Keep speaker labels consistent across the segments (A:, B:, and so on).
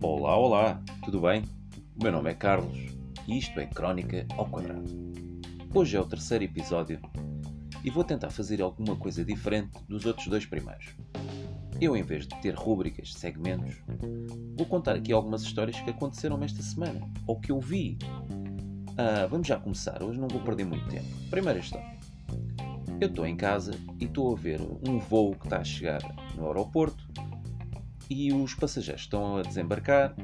A: Olá, olá, tudo bem? O meu nome é Carlos e isto é Crónica ao Quadrado. Hoje é o terceiro episódio e vou tentar fazer alguma coisa diferente dos outros dois primeiros. Eu, em vez de ter rúbricas, segmentos, vou contar aqui algumas histórias que aconteceram esta semana ou que eu vi. Ah, vamos já começar, hoje não vou perder muito tempo. Primeira história. Eu estou em casa e estou a ver um voo que está a chegar no aeroporto e os passageiros estão a desembarcar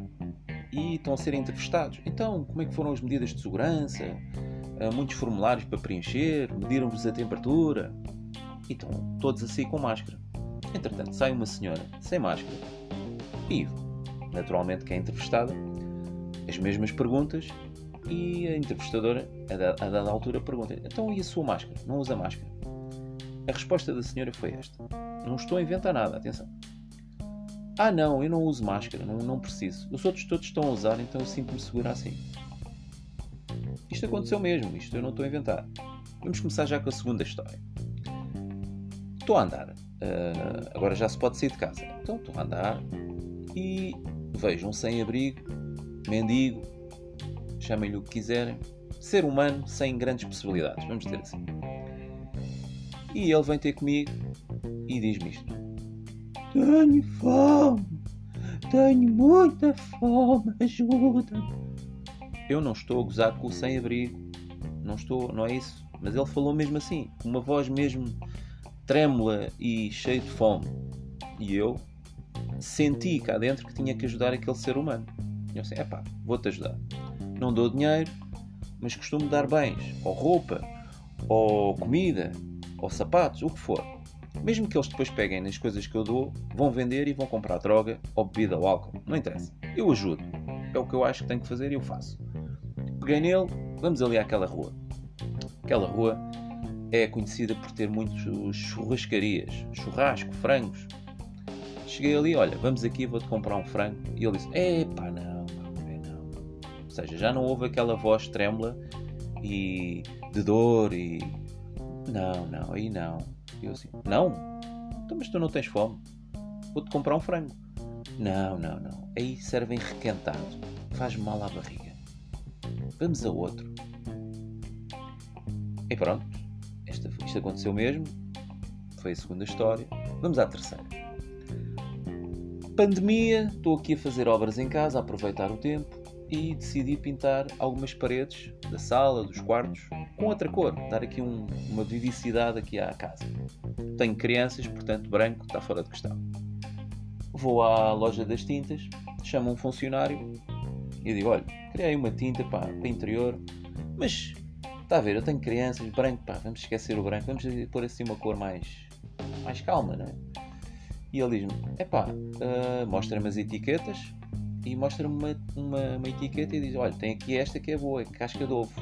A: e estão a ser entrevistados. Então, como é que foram as medidas de segurança? Ah, muitos formulários para preencher, mediram-vos a temperatura e estão todos assim com máscara. Entretanto, sai uma senhora sem máscara e, naturalmente, é entrevistada, as mesmas perguntas e a entrevistadora, a dada altura, pergunta: Então, e a sua máscara? Não usa máscara? A resposta da senhora foi esta: Não estou a inventar nada, atenção. Ah, não, eu não uso máscara, não, não preciso. Os outros todos estão a usar, então eu sinto-me segura assim. Isto aconteceu mesmo, isto eu não estou a inventar. Vamos começar já com a segunda história. Estou a andar, uh, agora já se pode sair de casa. Então estou a andar e vejo um sem-abrigo, mendigo, chamem-lhe o que quiserem, ser humano sem grandes possibilidades, vamos dizer assim. E ele vem ter comigo e diz-me isto: Tenho fome, tenho muita fome, ajuda-me. Eu não estou a gozar com o sem-abrigo, não estou, não é isso. Mas ele falou mesmo assim, com uma voz mesmo trêmula e cheia de fome. E eu senti cá dentro que tinha que ajudar aquele ser humano. Eu assim, epá, vou-te ajudar. Não dou dinheiro, mas costumo dar bens, ou roupa, ou comida, ou sapatos, o que for. Mesmo que eles depois peguem nas coisas que eu dou, vão vender e vão comprar droga, ou bebida ou álcool. Não interessa. Eu ajudo. É o que eu acho que tenho que fazer e eu faço. Peguei nele, vamos ali àquela rua. Aquela rua é conhecida por ter muitas churrascarias, churrasco, frangos. Cheguei ali, olha, vamos aqui, vou-te comprar um frango. E ele disse: Epá, não. Seja, já não houve aquela voz trêmula e de dor e. Não, não, aí não. E eu assim: Não? Então, mas tu não tens fome? Vou-te comprar um frango. Não, não, não. Aí servem requentado. Faz mal à barriga. Vamos a outro. E pronto. Esta, isto aconteceu mesmo. Foi a segunda história. Vamos à terceira. Pandemia. Estou aqui a fazer obras em casa, a aproveitar o tempo. E decidi pintar algumas paredes da sala, dos quartos, com outra cor. Dar aqui um, uma vivacidade aqui à casa. Tenho crianças, portanto branco está fora de questão. Vou à loja das tintas, chamo um funcionário e digo: olha, criei uma tinta pá, para interior, mas está a ver, eu tenho crianças, branco, pá, vamos esquecer o branco, vamos pôr assim uma cor mais, mais calma, não é? E ele diz-me: é pá, uh, mostra-me as etiquetas e mostra-me uma, uma, uma, etiqueta e diz: olha, tem aqui esta que é boa, é casca de ovo.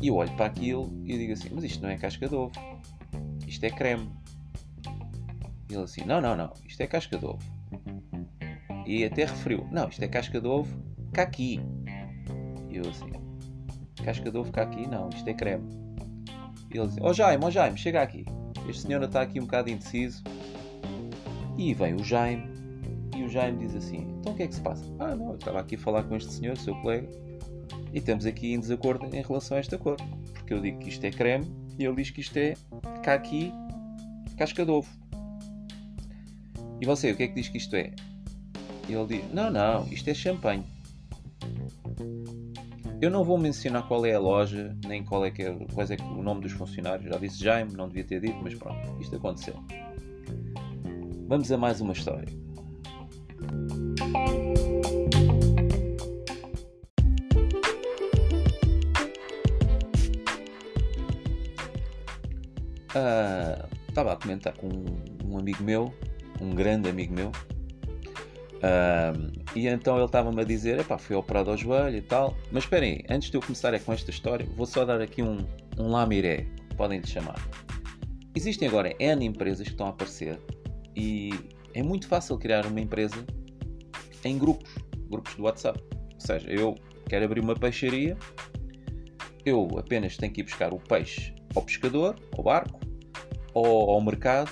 A: E eu olho para aquilo e digo assim: mas isto não é casca de ovo, isto é creme. E ele assim: não, não, não, isto é casca de ovo. E até referiu: não, isto é casca de ovo caqui. E eu assim: casca de ovo caqui? Não, isto é creme. E ele assim: ó oh, Jaime, ó oh, Jaime, chega aqui. Este senhor está aqui um bocado indeciso. E vem o Jaime. E o Jaime diz assim: então o que é que se passa? Ah, não, eu estava aqui a falar com este senhor, seu colega. E estamos aqui em desacordo em relação a esta cor. Porque eu digo que isto é creme e ele diz que isto é caqui, casca de ovo. E você, o que é que diz que isto é? E ele diz: Não, não, isto é champanhe. Eu não vou mencionar qual é a loja, nem qual é, que é, qual é o nome dos funcionários. Já disse Jaime, não devia ter dito, mas pronto, isto aconteceu. Vamos a mais uma história. Estava uh, a comentar com um amigo meu um grande amigo meu. e então ele estava-me a dizer: epá, fui operado ao joelho e tal. Mas esperem antes de eu começar com esta história, vou só dar aqui um, um lamiré, podem lhe chamar. Existem agora N empresas que estão a aparecer e é muito fácil criar uma empresa em grupos, grupos do WhatsApp. Ou seja, eu quero abrir uma peixaria, eu apenas tenho que ir buscar o peixe ao pescador, ao barco, ou ao mercado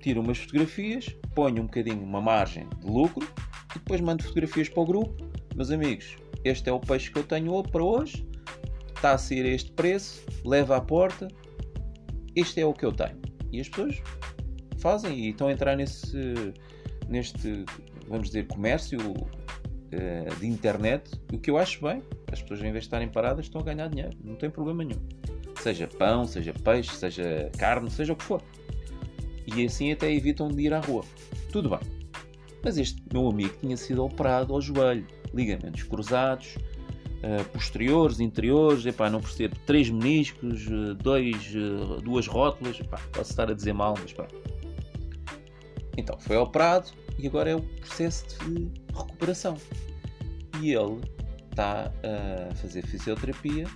A: tiro umas fotografias, ponho um bocadinho uma margem de lucro e depois mando fotografias para o grupo. Meus amigos, este é o peixe que eu tenho para hoje, está a sair a este preço, leva à porta, este é o que eu tenho. E as pessoas fazem e estão a entrar nesse, neste, vamos dizer, comércio uh, de internet, o que eu acho bem. As pessoas, em vez de estarem paradas, estão a ganhar dinheiro, não tem problema nenhum. Seja pão, seja peixe, seja carne, seja o que for. E assim até evitam de ir à rua. Tudo bem. Mas este meu amigo tinha sido operado ao joelho, ligamentos cruzados, uh, posteriores, interiores, epá, não percebo, três meniscos, uh, dois, duas rótulas, epá, posso estar a dizer mal, mas pronto. Então foi operado e agora é o processo de recuperação. E ele está a fazer fisioterapia,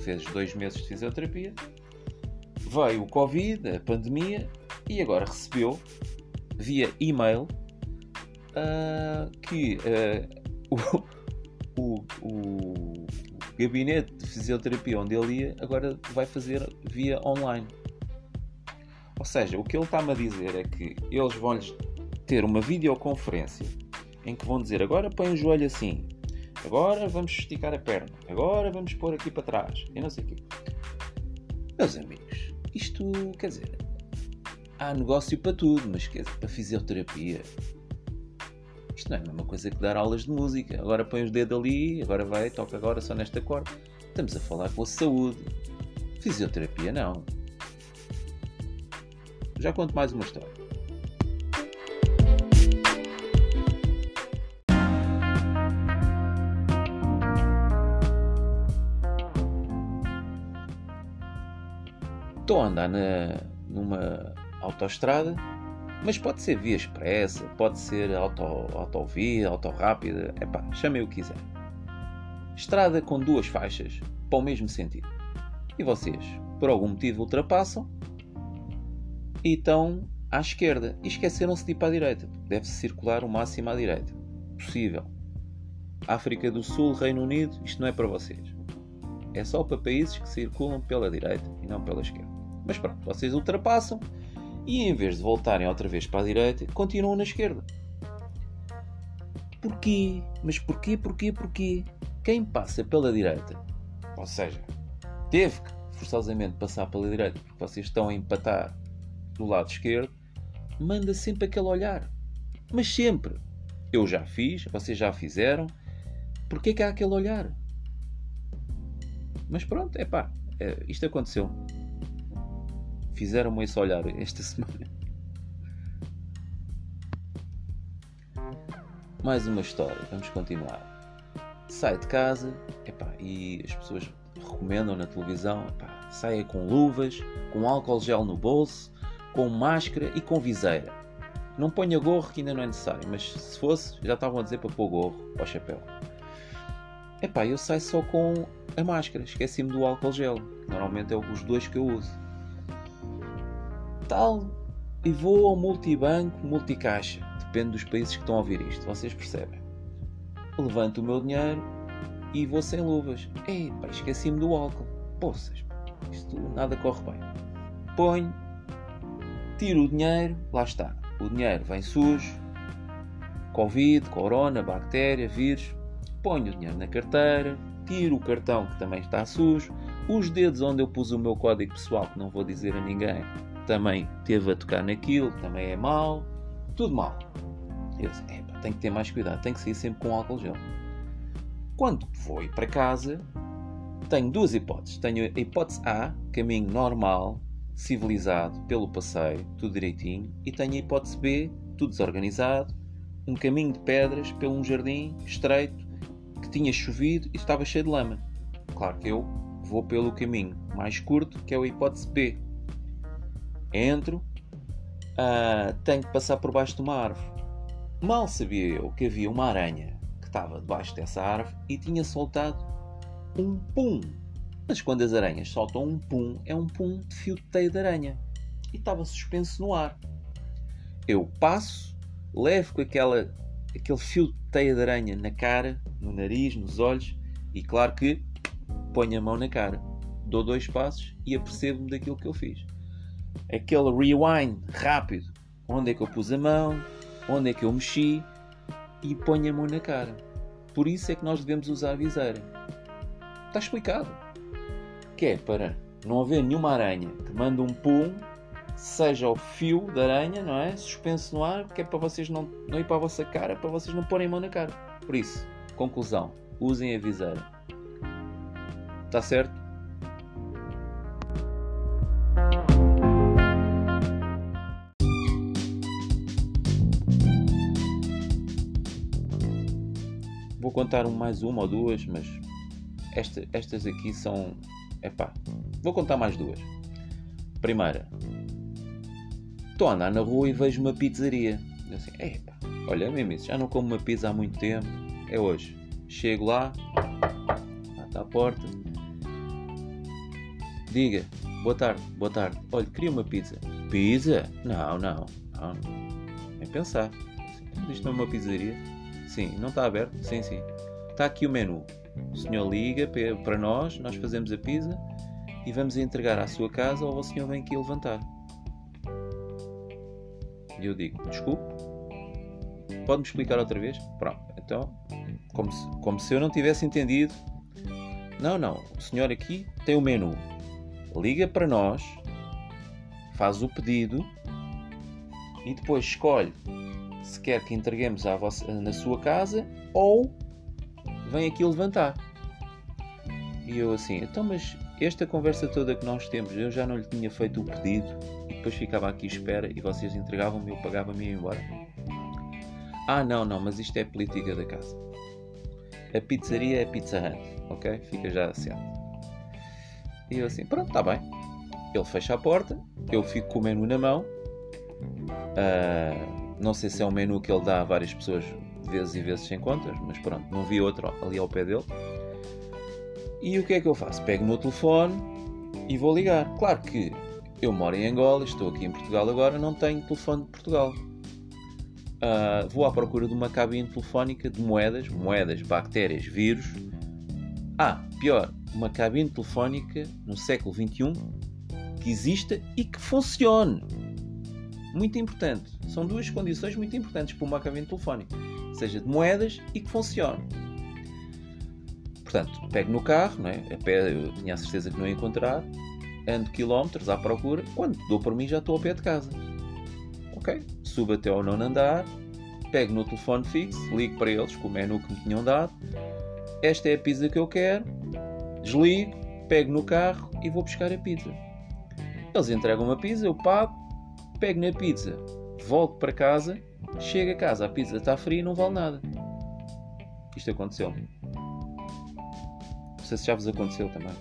A: fez dois meses de fisioterapia, veio o Covid, a pandemia, e agora recebeu via e-mail uh, que uh, o, o, o, gabinete de fisioterapia onde ele ia agora vai fazer via online. Ou seja, o que ele está-me a dizer é que eles vão-lhes ter uma videoconferência em que vão dizer agora põe o joelho assim, agora vamos esticar a perna, agora vamos pôr aqui para trás, e não sei o quê. Meus amigos, isto quer dizer, há negócio para tudo, mas quer dizer, para fisioterapia. Isto não é a mesma coisa que dar aulas de música. Agora põe os dedos ali, agora vai, toca agora só nesta corda. Estamos a falar com a saúde. Fisioterapia não. Já conto mais uma história. Estou a andar na, numa autoestrada, mas pode ser via expressa, pode ser auto, autovia, autorrápida, epá, chamem o que quiser. Estrada com duas faixas para o mesmo sentido. E vocês, por algum motivo, ultrapassam e estão à esquerda e esqueceram-se de ir para a direita. Deve-se circular o máximo à direita. Possível. África do Sul, Reino Unido, isto não é para vocês. É só para países que circulam pela direita e não pela esquerda. Mas pronto, vocês ultrapassam e em vez de voltarem outra vez para a direita, continuam na esquerda. Porquê? Mas porquê, porquê, porquê? Quem passa pela direita, ou seja, teve que forçosamente passar pela direita porque vocês estão a empatar do lado esquerdo, manda sempre aquele olhar. Mas sempre. Eu já fiz, vocês já fizeram. Porquê que há aquele olhar? Mas pronto, é pá, isto aconteceu fizeram-me esse olhar esta semana. Mais uma história, vamos continuar. Sai de casa epá, e as pessoas recomendam na televisão: epá, saia com luvas, com álcool gel no bolso, com máscara e com viseira. Não ponha gorro que ainda não é necessário, mas se fosse, já estavam a dizer para pôr gorro ou chapéu. Epá, eu saio só com a máscara, esqueci-me do álcool gel. Normalmente é os dois que eu uso tal e vou ao multibanco, multicaixa. Depende dos países que estão a ouvir isto, vocês percebem. Levanto o meu dinheiro e vou sem luvas. Ei, esqueci-me do álcool. Poças, isto nada corre bem. Ponho, tiro o dinheiro, lá está. O dinheiro vem sujo, Covid, corona, bactéria, vírus. Ponho o dinheiro na carteira, tiro o cartão que também está sujo, os dedos onde eu pus o meu código pessoal, que não vou dizer a ninguém, também teve a tocar naquilo, também é mau, tudo mal. Eu disse, tenho que ter mais cuidado, tenho que sair sempre com álcool gel. Quando vou para casa, tenho duas hipóteses. Tenho a hipótese A, caminho normal, civilizado, pelo passeio, tudo direitinho, e tenho a hipótese B, tudo desorganizado, um caminho de pedras pelo um jardim estreito que tinha chovido e estava cheio de lama. Claro que eu vou pelo caminho mais curto, que é a hipótese B, Entro, uh, tenho que passar por baixo de uma árvore. Mal sabia eu que havia uma aranha que estava debaixo dessa árvore e tinha soltado um pum. Mas quando as aranhas soltam um pum, é um pum de fio de teia de aranha. E estava suspenso no ar. Eu passo, levo com aquela, aquele fio de teia de aranha na cara, no nariz, nos olhos e, claro que, ponho a mão na cara. Dou dois passos e apercebo-me daquilo que eu fiz aquele rewind rápido onde é que eu pus a mão, onde é que eu mexi e ponho a mão na cara. Por isso é que nós devemos usar a viseira. Está explicado. Que é para não haver nenhuma aranha que manda um pum, seja o fio da aranha, não é? Suspenso no ar, que é para vocês não, não ir para a vossa cara, para vocês não porem a mão na cara. Por isso, conclusão, usem a viseira. Está certo? Vou contar mais uma ou duas, mas esta, estas aqui são. Epá, vou contar mais duas. Primeira, estou a andar na rua e vejo uma pizzaria. Eu assim, epá, olha mesmo isso, já não como uma pizza há muito tempo, é hoje. Chego lá, bate à porta, diga, boa tarde, boa tarde, olha, queria uma pizza. Pizza? Não, não, não, nem pensar. Isto não é uma pizzaria? Sim, não está aberto? Sim, sim. Está aqui o menu. O senhor liga para nós, nós fazemos a pizza e vamos entregar à sua casa ou o senhor vem aqui levantar. E eu digo, desculpe, pode-me explicar outra vez? Pronto, então, como se, como se eu não tivesse entendido. Não, não, o senhor aqui tem o menu. Liga para nós, faz o pedido e depois escolhe se quer que entreguemos vossa, na sua casa ou vem aqui levantar. E eu assim, então mas esta conversa toda que nós temos, eu já não lhe tinha feito o pedido e depois ficava aqui à espera e vocês entregavam-me, eu pagava-me e ia embora. Ah, não, não, mas isto é política da casa. A pizzaria é Pizza Hut, ok? Fica já certo. E eu assim, pronto, está bem. Ele fecha a porta, eu fico com o menu na mão. Uh, não sei se é um menu que ele dá a várias pessoas vezes e vezes sem contas, mas pronto, não vi outro ali ao pé dele. E o que é que eu faço? Pego no telefone e vou ligar. Claro que eu moro em Angola, estou aqui em Portugal agora, não tenho telefone de Portugal. Uh, vou à procura de uma cabine telefónica de moedas, moedas, bactérias, vírus. Ah, pior, uma cabine telefónica no século XXI que exista e que funcione muito importante. São duas condições muito importantes para uma cabine telefónica. Seja de moedas e que funcione. Portanto, pego no carro, não é? a pé eu tinha a certeza que não ia encontrar, ando quilómetros à procura, quando dou por mim já estou ao pé de casa. Ok? Subo até ao nono andar, pego no telefone fixo, ligo para eles com o menu que me tinham dado, esta é a pizza que eu quero, desligo, pego no carro e vou buscar a pizza. Eles entregam uma pizza, eu pago, pego na pizza, volto para casa, chego a casa, a pizza está fria e não vale nada. Isto aconteceu. Não sei se já vos aconteceu também.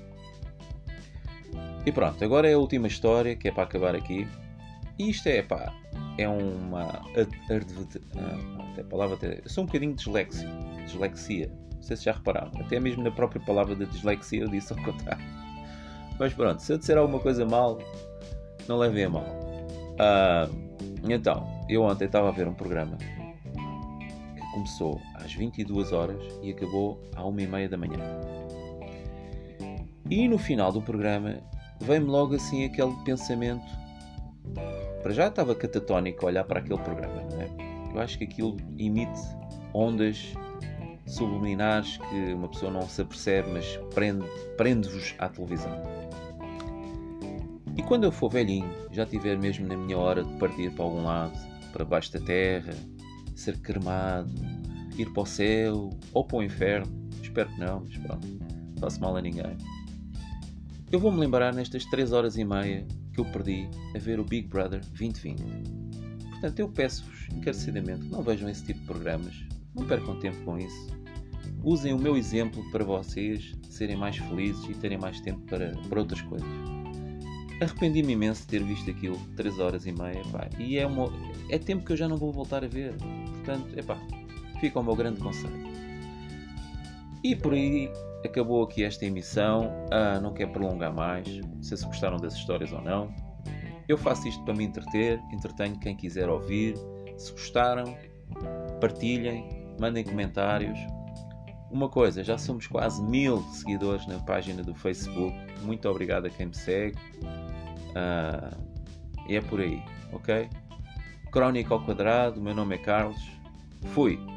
A: E pronto, agora é a última história que é para acabar aqui. Isto é, pá, é uma. Até a palavra. Até, sou um bocadinho dislexia. Dislexia. Não sei se já repararam. Até mesmo na própria palavra da dislexia eu disse ao contrário. Mas pronto, se eu disser alguma coisa mal, não levem a mal. Uh, então, eu ontem estava a ver um programa que começou às 22 horas e acabou à 1 e meia da manhã. E no final do programa veio-me logo assim aquele pensamento. Para já estava catatónico a olhar para aquele programa, não é? Eu acho que aquilo emite ondas subliminares que uma pessoa não se apercebe, mas prende-vos prende à televisão. E quando eu for velhinho, já estiver mesmo na minha hora de partir para algum lado, para baixo da terra, ser cremado, ir para o céu ou para o inferno, espero que não, mas pronto, não faço mal a ninguém. Eu vou-me lembrar nestas 3 horas e meia que eu perdi a ver o Big Brother 2020. Portanto, eu peço-vos encarecidamente que não vejam esse tipo de programas, não percam tempo com isso. Usem o meu exemplo para vocês serem mais felizes e terem mais tempo para, para outras coisas. Arrependi-me imenso de ter visto aquilo 3 horas e meia, pá, e é, uma, é tempo que eu já não vou voltar a ver. Portanto, epá, fica o meu grande conselho. E por aí acabou aqui esta emissão. Ah, não quero prolongar mais. Não sei se gostaram das histórias ou não. Eu faço isto para me entreter, entretenho quem quiser ouvir. Se gostaram, partilhem, mandem comentários. Uma coisa, já somos quase mil seguidores na página do Facebook. Muito obrigado a quem me segue. Uh, é por aí, ok? Crónica ao Quadrado, meu nome é Carlos. Fui!